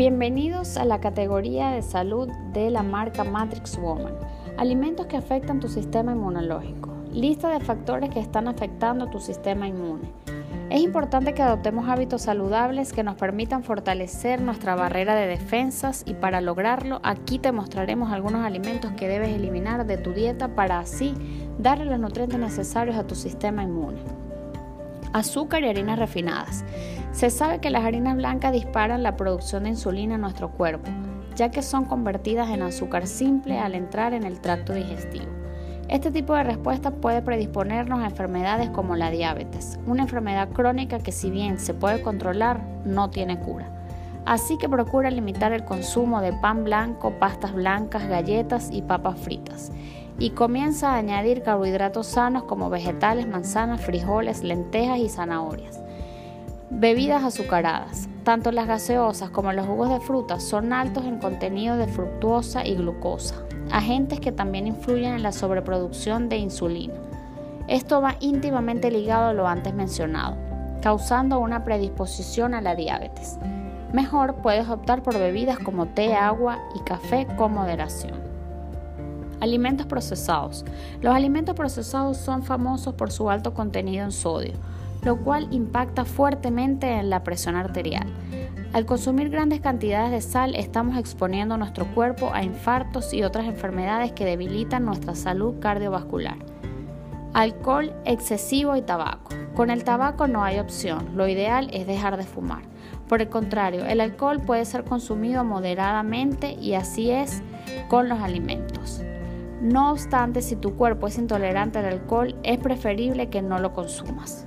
Bienvenidos a la categoría de salud de la marca Matrix Woman. Alimentos que afectan tu sistema inmunológico. Lista de factores que están afectando tu sistema inmune. Es importante que adoptemos hábitos saludables que nos permitan fortalecer nuestra barrera de defensas y para lograrlo aquí te mostraremos algunos alimentos que debes eliminar de tu dieta para así darle los nutrientes necesarios a tu sistema inmune. Azúcar y harinas refinadas. Se sabe que las harinas blancas disparan la producción de insulina en nuestro cuerpo, ya que son convertidas en azúcar simple al entrar en el tracto digestivo. Este tipo de respuesta puede predisponernos a enfermedades como la diabetes, una enfermedad crónica que si bien se puede controlar, no tiene cura. Así que procura limitar el consumo de pan blanco, pastas blancas, galletas y papas fritas. Y comienza a añadir carbohidratos sanos como vegetales, manzanas, frijoles, lentejas y zanahorias. Bebidas azucaradas. Tanto las gaseosas como los jugos de fruta son altos en contenido de fructuosa y glucosa, agentes que también influyen en la sobreproducción de insulina. Esto va íntimamente ligado a lo antes mencionado, causando una predisposición a la diabetes. Mejor puedes optar por bebidas como té, agua y café con moderación. Alimentos procesados. Los alimentos procesados son famosos por su alto contenido en sodio, lo cual impacta fuertemente en la presión arterial. Al consumir grandes cantidades de sal estamos exponiendo nuestro cuerpo a infartos y otras enfermedades que debilitan nuestra salud cardiovascular. Alcohol excesivo y tabaco. Con el tabaco no hay opción, lo ideal es dejar de fumar. Por el contrario, el alcohol puede ser consumido moderadamente y así es con los alimentos. No obstante, si tu cuerpo es intolerante al alcohol, es preferible que no lo consumas.